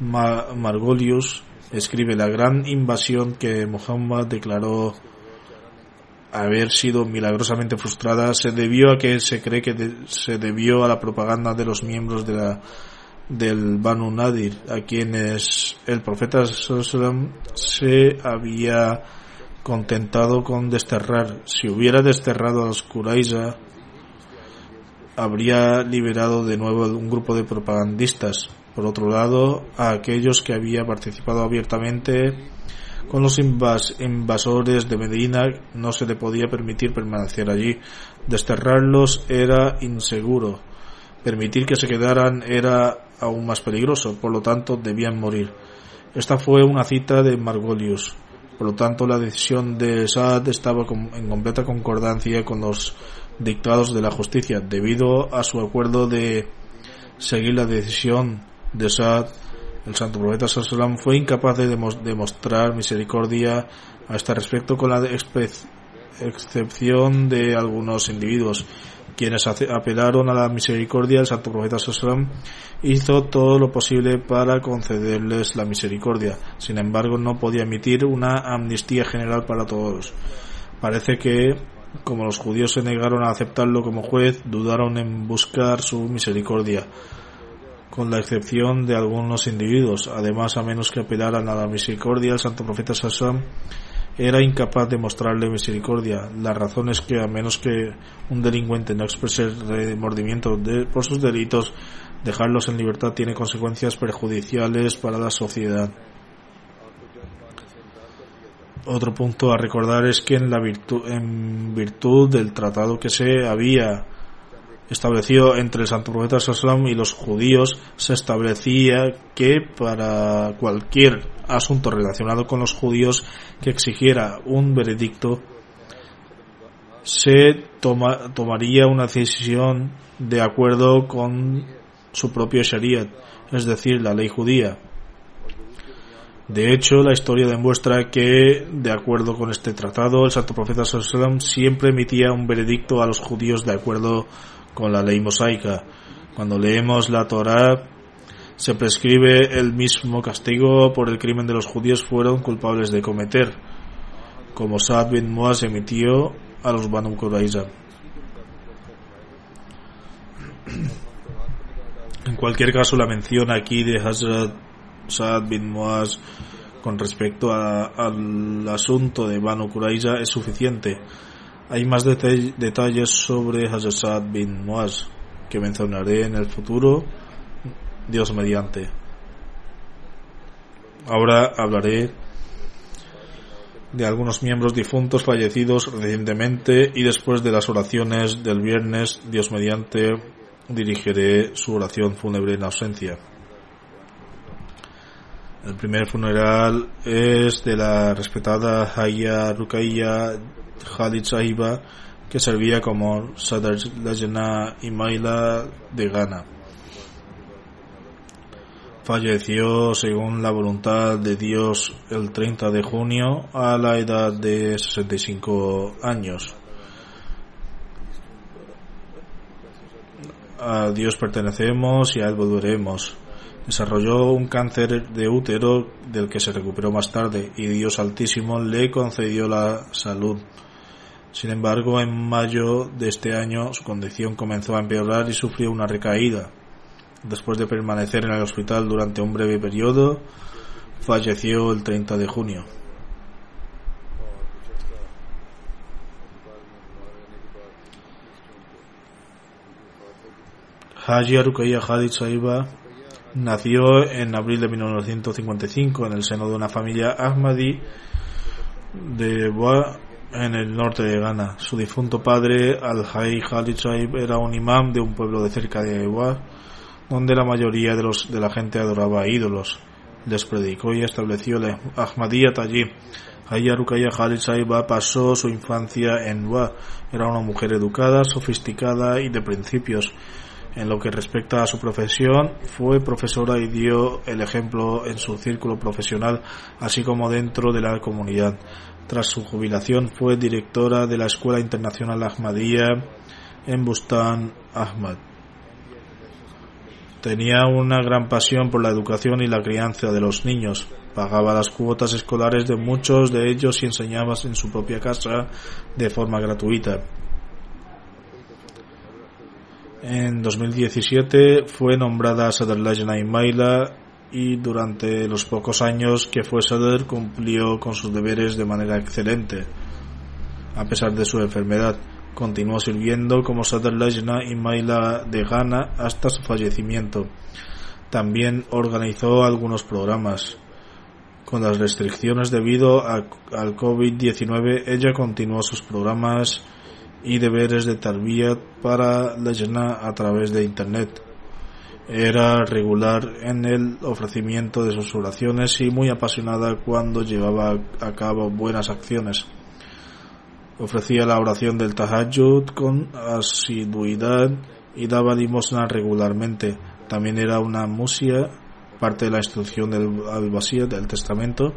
Margolius escribe la gran invasión que Muhammad declaró haber sido milagrosamente frustrada se debió a que se cree que se debió a la propaganda de los miembros de la del Banu Nadir a quienes el profeta se había contentado con desterrar. Si hubiera desterrado a los Qurayza habría liberado de nuevo un grupo de propagandistas. Por otro lado a aquellos que había participado abiertamente con los invasores de Medina no se le podía permitir permanecer allí. Desterrarlos era inseguro. Permitir que se quedaran era aún más peligroso, por lo tanto debían morir. Esta fue una cita de Margolius. Por lo tanto, la decisión de Saad estaba en completa concordancia con los dictados de la justicia, debido a su acuerdo de seguir la decisión de Saad el santo profeta Sallam fue incapaz de demostrar misericordia a este respecto con la excepción de algunos individuos quienes apelaron a la misericordia. El santo profeta Sallam hizo todo lo posible para concederles la misericordia. Sin embargo no podía emitir una amnistía general para todos. Parece que Como los judíos se negaron a aceptarlo como juez, dudaron en buscar su misericordia, con la excepción de algunos individuos. Además, a menos que apelaran a la misericordia, el santo profeta Sassam era incapaz de mostrarle misericordia. La razón es que a menos que un delincuente no exprese remordimiento de, por sus delitos, dejarlos en libertad tiene consecuencias perjudiciales para la sociedad. Otro punto a recordar es que en, la virtud, en virtud del tratado que se había establecido entre el santo profeta Sallam y los judíos se establecía que para cualquier asunto relacionado con los judíos que exigiera un veredicto se toma, tomaría una decisión de acuerdo con su propio Shariat, es decir, la ley judía. De hecho, la historia demuestra que, de acuerdo con este tratado, el santo profeta Sallam siempre emitía un veredicto a los judíos de acuerdo la ley mosaica. Cuando leemos la Torá, se prescribe el mismo castigo por el crimen de los judíos fueron culpables de cometer, como Saad bin Muaz emitió a los Banu Qurayza. En cualquier caso, la mención aquí de Hazrat Saad bin Muaz con respecto al asunto de Banu Qurayza es suficiente. Hay más detalles sobre Hazrat bin Muaz que mencionaré en el futuro, Dios mediante. Ahora hablaré de algunos miembros difuntos fallecidos recientemente y después de las oraciones del viernes, Dios mediante, dirigiré su oración fúnebre en ausencia. El primer funeral es de la respetada Haya Rukaiya Khalid Sahiba, que servía como Sadr Lajna Imaila de Ghana. Falleció según la voluntad de Dios el 30 de junio a la edad de 65 años. A Dios pertenecemos y a Él volveremos. Desarrolló un cáncer de útero del que se recuperó más tarde y Dios Altísimo le concedió la salud. Sin embargo, en mayo de este año su condición comenzó a empeorar y sufrió una recaída. Después de permanecer en el hospital durante un breve periodo, falleció el 30 de junio. Haji Rukaiya Hadid Saiba Nació en abril de 1955 en el seno de una familia Ahmadi de Boa en el norte de Ghana. Su difunto padre, Al-Hay Khalid Saib, era un imam de un pueblo de cerca de Boa, donde la mayoría de, los, de la gente adoraba a ídolos. Les predicó y estableció la Ahmadiyat allí. Haya Rukaya Khalid Saiba pasó su infancia en Boa. Era una mujer educada, sofisticada y de principios en lo que respecta a su profesión, fue profesora y dio el ejemplo en su círculo profesional, así como dentro de la comunidad. Tras su jubilación fue directora de la Escuela Internacional Ahmadiyya en Bustan Ahmad. Tenía una gran pasión por la educación y la crianza de los niños. Pagaba las cuotas escolares de muchos de ellos y enseñaba en su propia casa de forma gratuita. En 2017 fue nombrada Sadr Lajna Imaila y durante los pocos años que fue Sadr cumplió con sus deberes de manera excelente. A pesar de su enfermedad, continuó sirviendo como Sadr Lajna Imaila de Ghana hasta su fallecimiento. También organizó algunos programas. Con las restricciones debido al COVID-19, ella continuó sus programas y deberes de tarbiyat para la a través de Internet. Era regular en el ofrecimiento de sus oraciones y muy apasionada cuando llevaba a cabo buenas acciones. Ofrecía la oración del Tahajjud con asiduidad y daba limosna regularmente. También era una musia, parte de la instrucción del al del Testamento,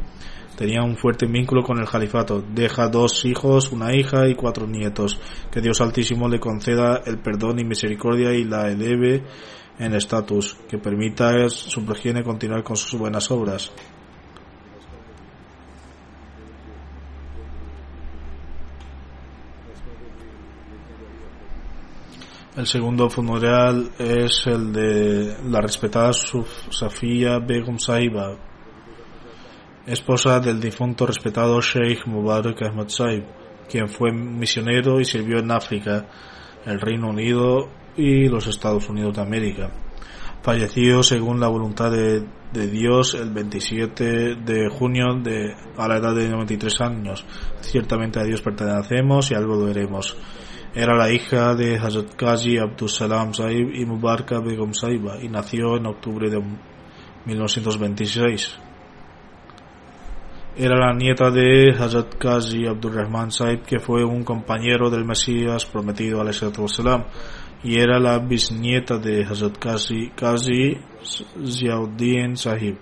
Tenía un fuerte vínculo con el califato. Deja dos hijos, una hija y cuatro nietos. Que Dios Altísimo le conceda el perdón y misericordia y la eleve en estatus. Que permita su progenie continuar con sus buenas obras. El segundo funeral es el de la respetada Suf- Safia Begum Saiba, esposa del difunto respetado Sheikh Mubarak Ahmad Saib, quien fue misionero y sirvió en África, el Reino Unido y los Estados Unidos de América. Falleció según la voluntad de, de Dios el 27 de junio de, a la edad de 93 años. Ciertamente a Dios pertenecemos y algo lo veremos. Era la hija de Hazrat Qazi Abdus Salam Saib y Mubaraka Begum Saiba y nació en octubre de 1926. Era la nieta de Hazrat Qazi Abdul Rahman Saib, que fue un compañero del Mesías prometido al Salam, y era la bisnieta de Hazrat Qazi, Qazi Ziauddin Sahib.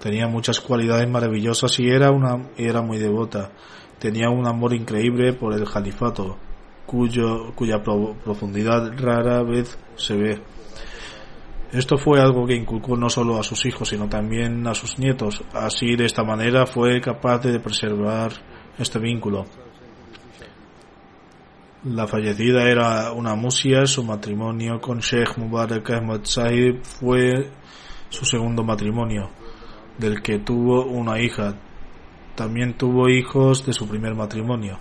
Tenía muchas cualidades maravillosas y era, una, era muy devota. Tenía un amor increíble por el califato, cuyo, cuya pro- profundidad rara vez se ve. Esto fue algo que inculcó no solo a sus hijos, sino también a sus nietos. Así, de esta manera, fue capaz de preservar este vínculo. La fallecida era una musia, su matrimonio con Sheikh Mubarak Ahmad Sahib fue su segundo matrimonio, del que tuvo una hija. También tuvo hijos de su primer matrimonio.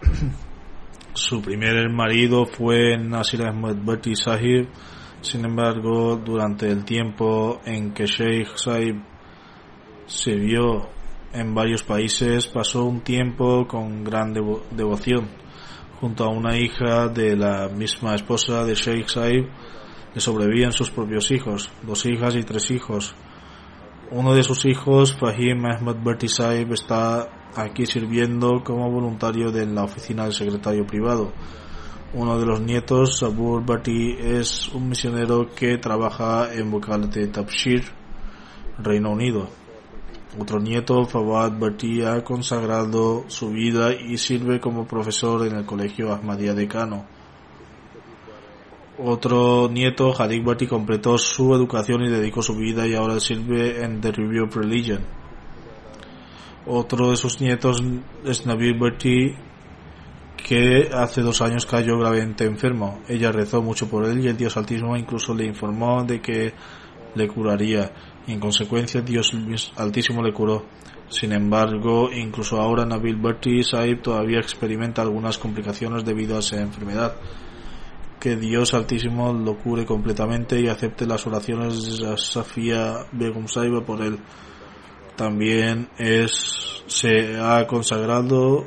[CLEARS THROAT] Su primer marido fue Nasir Ahmed Bhatti Sahib. Sin embargo, durante el tiempo en que Sheikh Sahib se vio en varios países, pasó un tiempo con gran devo- devoción. Junto a una hija de la misma esposa de Sheikh Sahib, le sobrevivían sus propios hijos, dos hijas y tres hijos. Uno de sus hijos, Fahim Ahmed Bhatti Sahib, está aquí sirviendo como voluntario de la oficina del secretario privado. Uno de los nietos, Sabur Bhatti, es un misionero que trabaja en Bukalate Tabshir, Reino Unido. Otro nieto, Fawad Bhatti, ha consagrado su vida y sirve como profesor en el colegio Ahmadiyya de Kano. Otro nieto, Hadik Bhatti, completó su educación y dedicó su vida y ahora sirve en The Review of Religion. Otro de sus nietos es Nabil Bhatti, que hace dos años cayó gravemente enfermo. Ella rezó mucho por él y el Dios Altísimo incluso le informó de que le curaría. En consecuencia Dios Altísimo le curó. Sin embargo, incluso ahora Nabil Bhatti Sahib todavía experimenta algunas complicaciones debido a esa enfermedad. Que Dios Altísimo lo cure completamente y acepte las oraciones de Safia Begum Saiba por él. También es, se ha consagrado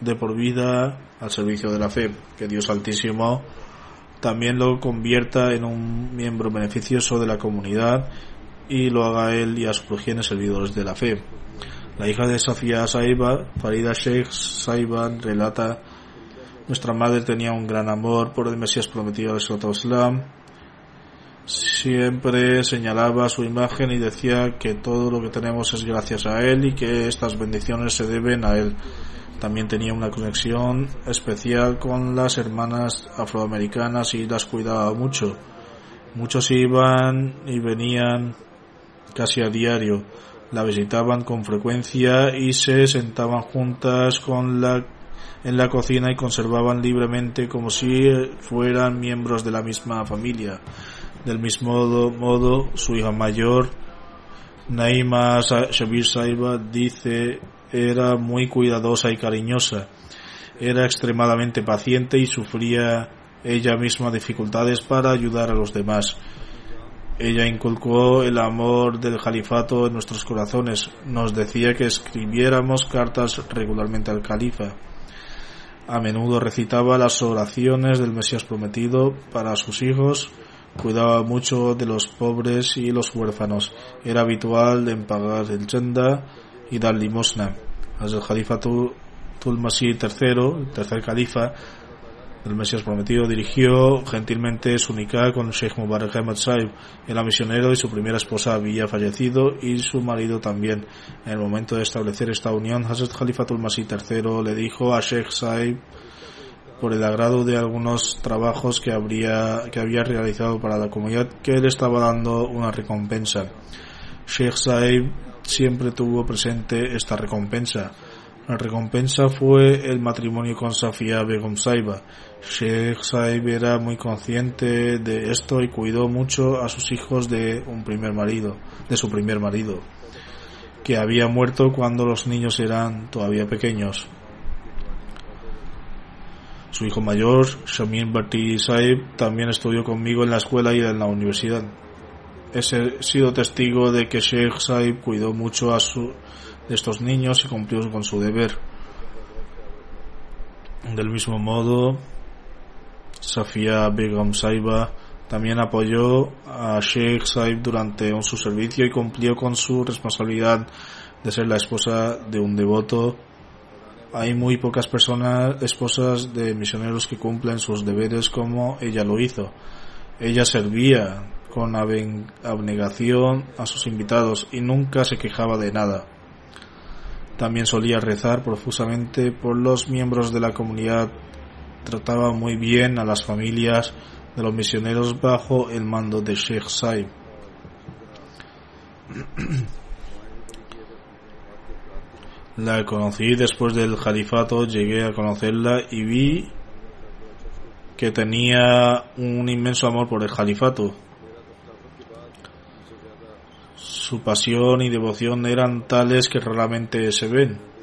de por vida al servicio de la fe. Que Dios Altísimo también lo convierta en un miembro beneficioso de la comunidad y lo haga él y a su progenie servidores de la fe. La hija de Safia Saiba, Farida Sheikh Saiban, relata nuestra madre tenía un gran amor por el Mesías prometido al Islam. Siempre señalaba su imagen y decía que todo lo que tenemos es gracias a él y que estas bendiciones se deben a él. También tenía una conexión especial con las hermanas afroamericanas y las cuidaba mucho. Muchos iban y venían casi a diario. La visitaban con frecuencia y se sentaban juntas con la en la cocina y conservaban libremente como si fueran miembros de la misma familia. Del mismo modo, su hija mayor, Naima Shabir Saiba, dice era muy cuidadosa y cariñosa. Era extremadamente paciente y sufría ella misma dificultades para ayudar a los demás. Ella inculcó el amor del califato en nuestros corazones. Nos decía que escribiéramos cartas regularmente al califa. A menudo recitaba las oraciones del Mesías prometido para sus hijos, cuidaba mucho de los pobres y los huérfanos. Era habitual en pagar el chenda y dar limosna. El califa Tulmasí III, el tercer califa del Mesías prometido, dirigió gentilmente su nikah con Sheikh Mubarak Ahmad Saib. Era misionero y su primera esposa había fallecido y su marido también. En el momento de establecer esta unión, Hazrat Khalifatul Masih III le dijo a Sheikh Saib por el agrado de algunos trabajos que había realizado para la comunidad que él estaba dando una recompensa. Sheikh Saib siempre tuvo presente esta recompensa. La recompensa fue el matrimonio con Safia Begum Saiba. Sheikh Saib era muy consciente de esto y cuidó mucho a sus hijos de un primer marido, de su primer marido, que había muerto cuando los niños eran todavía pequeños. Su hijo mayor, Shamim Bhatti Saib, también estudió conmigo en la escuela y en la universidad. He sido testigo de que Sheikh Saib cuidó mucho a su, de estos niños y cumplió con su deber. Del mismo modo, Safia Begum Saiba también apoyó a Sheikh Saib durante su servicio y cumplió con su responsabilidad de ser la esposa de un devoto. Hay muy pocas personas, esposas de misioneros que cumplen sus deberes como ella lo hizo. Ella servía con abnegación a sus invitados y nunca se quejaba de nada. También solía rezar profusamente por los miembros de la comunidad. Trataba muy bien a las familias de los misioneros bajo el mando de Sheikh Saib. [CLEARS THROAT] La conocí después del califato, llegué a conocerla y vi que tenía un inmenso amor por el califato. Su pasión y devoción eran tales que raramente se ven.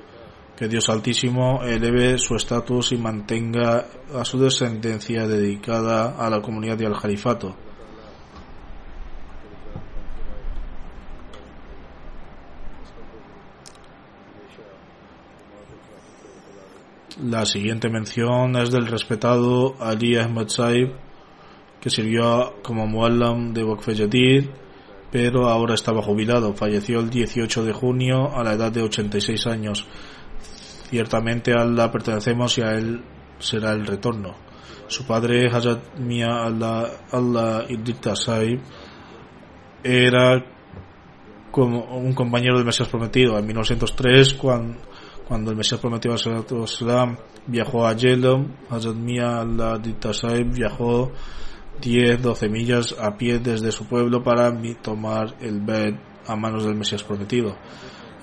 Que Dios Altísimo eleve su estatus y mantenga a su descendencia dedicada a la comunidad y al califato. La siguiente mención es del respetado Ali Ahmed Saib, que sirvió como muallam de Waqf pero ahora estaba jubilado. Falleció el 18 de junio a la edad de 86 años. Ciertamente a Allah pertenecemos y a él será el retorno. Su padre, Hazrat Mia Allah, Allah Saib, era como un compañero del Mesías Prometido. En 1903, cuando cuando el Mesías prometió a Islam viajó a Yelom, Hazrat Mia al Saib viajó 10-12 millas a pie desde su pueblo para tomar el bed a manos del Mesías prometido.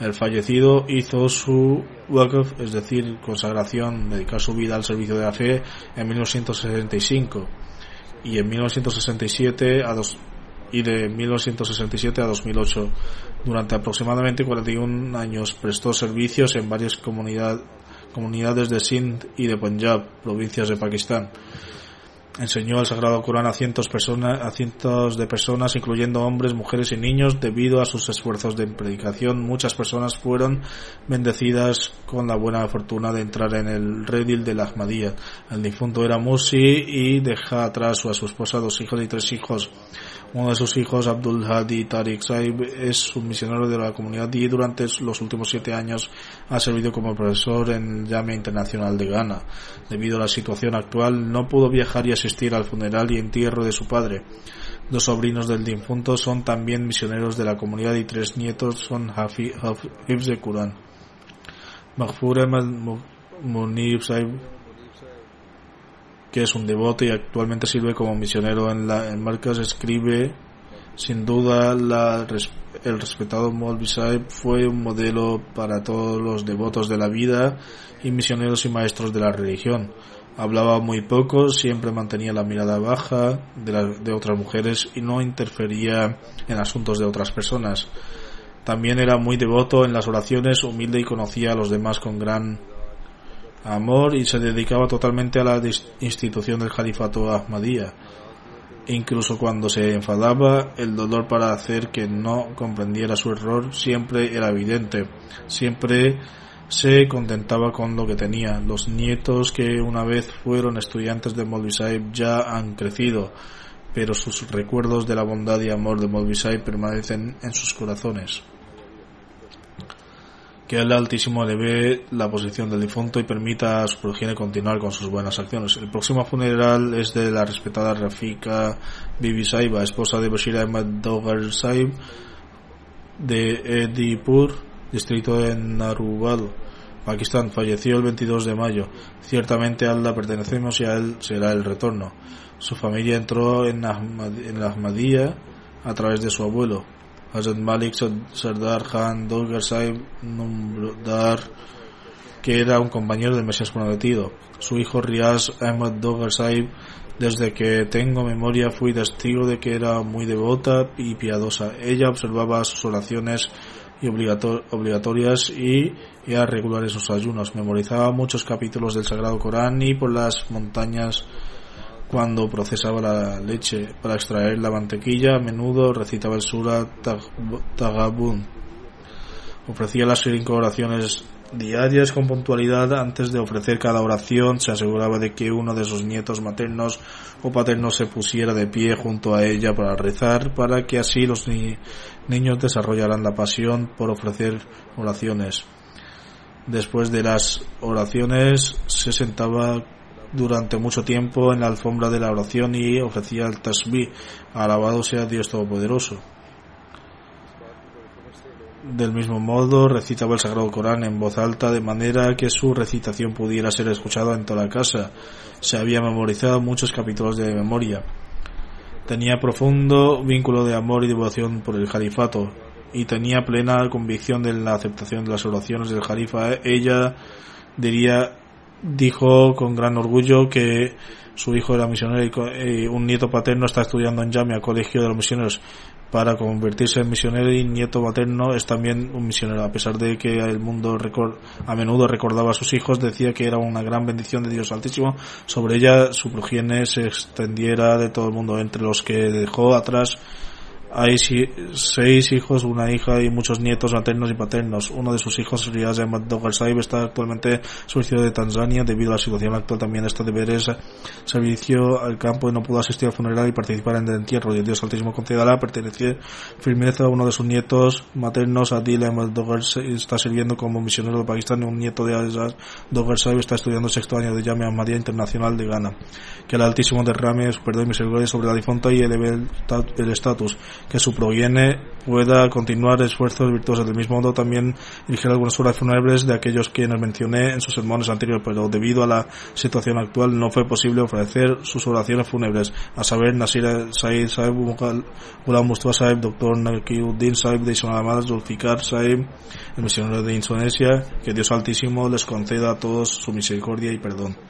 El fallecido hizo su waqf, es decir, consagración, dedicar su vida al servicio de la fe en 1965 y en 1967 a dos, y de 1967 a 2008. Durante aproximadamente 41 años prestó servicios en varias comunidades de Sindh y de Punjab, provincias de Pakistán. Enseñó el Sagrado Corán a cientos, personas, a cientos de personas, incluyendo hombres, mujeres y niños. Debido a sus esfuerzos de predicación, muchas personas fueron bendecidas con la buena fortuna de entrar en el redil de la Ahmadiyya. El difunto era Musi y deja atrás a su esposa, dos hijos y tres hijos. Uno de sus hijos, Abdul Hadi Tariq Saib, es un misionero de la comunidad y durante los últimos siete años ha servido como profesor en el Yame Internacional de Ghana. Debido a la situación actual, no pudo viajar y asistir al funeral y entierro de su padre. Dos sobrinos del difunto son también misioneros de la comunidad y tres nietos son Hafibs de. Mahfur Munib Saib que es un devoto y actualmente sirve como misionero en, la, en Marcas, escribe sin duda la, el respetado Molvi fue un modelo para todos los devotos de la vida y misioneros y maestros de la religión. Hablaba muy poco, siempre mantenía la mirada baja de, de otras mujeres y no interfería en asuntos de otras personas. También era muy devoto en las oraciones, humilde y conocía a los demás con gran amor y se dedicaba totalmente a la institución del califato Ahmadiyya. Incluso cuando se enfadaba, el dolor para hacer que no comprendiera su error siempre era evidente. Siempre se contentaba con lo que tenía. Los nietos que una vez fueron estudiantes de Molvi ya han crecido, pero sus recuerdos de la bondad y amor de Molvi permanecen en sus corazones que el Altísimo le ve la posición del difunto y permita a su progenie continuar con sus buenas acciones. El próximo funeral es de la respetada Rafika Bibi Saiba, esposa de Bashir Ahmad Dogar Saib de Edipur, distrito de Narubal, Pakistán. Falleció el 22 de mayo. Ciertamente a pertenecemos y a él será el retorno. Su familia entró en, en la Ahmadiyya a través de su abuelo. Hazrat Malik Sardar Khan Saib Numdar que era un compañero del Mesías prometido. Su hijo Riaz Ahmad Dogar Saib, desde que tengo memoria fui testigo de que era muy devota y piadosa. Ella observaba sus oraciones y obligatorias y era regular en sus ayunos. Memorizaba muchos capítulos del Sagrado Corán y por las montañas cuando procesaba la leche para extraer la mantequilla, a menudo recitaba el Sura Tagabun. Ofrecía las cinco oraciones diarias con puntualidad. Antes de ofrecer cada oración, se aseguraba de que uno de sus nietos maternos o paternos se pusiera de pie junto a ella para rezar, para que así los niños desarrollaran la pasión por ofrecer oraciones. Después de las oraciones, se sentaba durante mucho tiempo en la alfombra de la oración y ofrecía el tasbih, alabado sea Dios Todopoderoso. Del mismo modo, recitaba el Sagrado Corán en voz alta de manera que su recitación pudiera ser escuchada en toda la casa. Se había memorizado muchos capítulos de memoria. Tenía profundo vínculo de amor y devoción por el califato y tenía plena convicción de la aceptación de las oraciones del califa. Ella diría dijo con gran orgullo que su hijo era misionero y un nieto paterno está estudiando en Yamia, colegio de los misioneros, para convertirse en misionero y nieto paterno es también un misionero. A pesar de que el mundo a menudo recordaba a sus hijos, decía que era una gran bendición de Dios Altísimo sobre ella su progenie se extendiera de todo el mundo, entre los que dejó atrás hay seis hijos, una hija y muchos nietos maternos y paternos. Uno de sus hijos, Riaz Ahmad Dogar Saib, está actualmente suicidio de Tanzania debido a la situación actual. También está de ver servicio al campo y no pudo asistir al funeral y participar en el entierro. Y Dios Altísimo concederá pertenecer firmeza a uno de sus nietos maternos, Adil Ahmad Dogar está sirviendo como misionero de Pakistán y un nieto de Azaz Dogar Saib está estudiando el sexto año de Yamia Ahmadiyya Internacional de Ghana. Que el Altísimo derrame su perdón y misericordia sobre la difunta y eleve el estatus que su proviene pueda continuar esfuerzos virtuosos. Del mismo modo, también dirigir algunas horas fúnebres de aquellos quienes mencioné en sus sermones anteriores, pero debido a la situación actual no fue posible ofrecer sus oraciones fúnebres, a saber, Nasir Said Saib, Ghulam Mustafa Saib, Dr. Nakiuddin Saib de Islamabad, Zulfikar Saib, el misionero de Indonesia, que Dios Altísimo les conceda a todos su misericordia y perdón.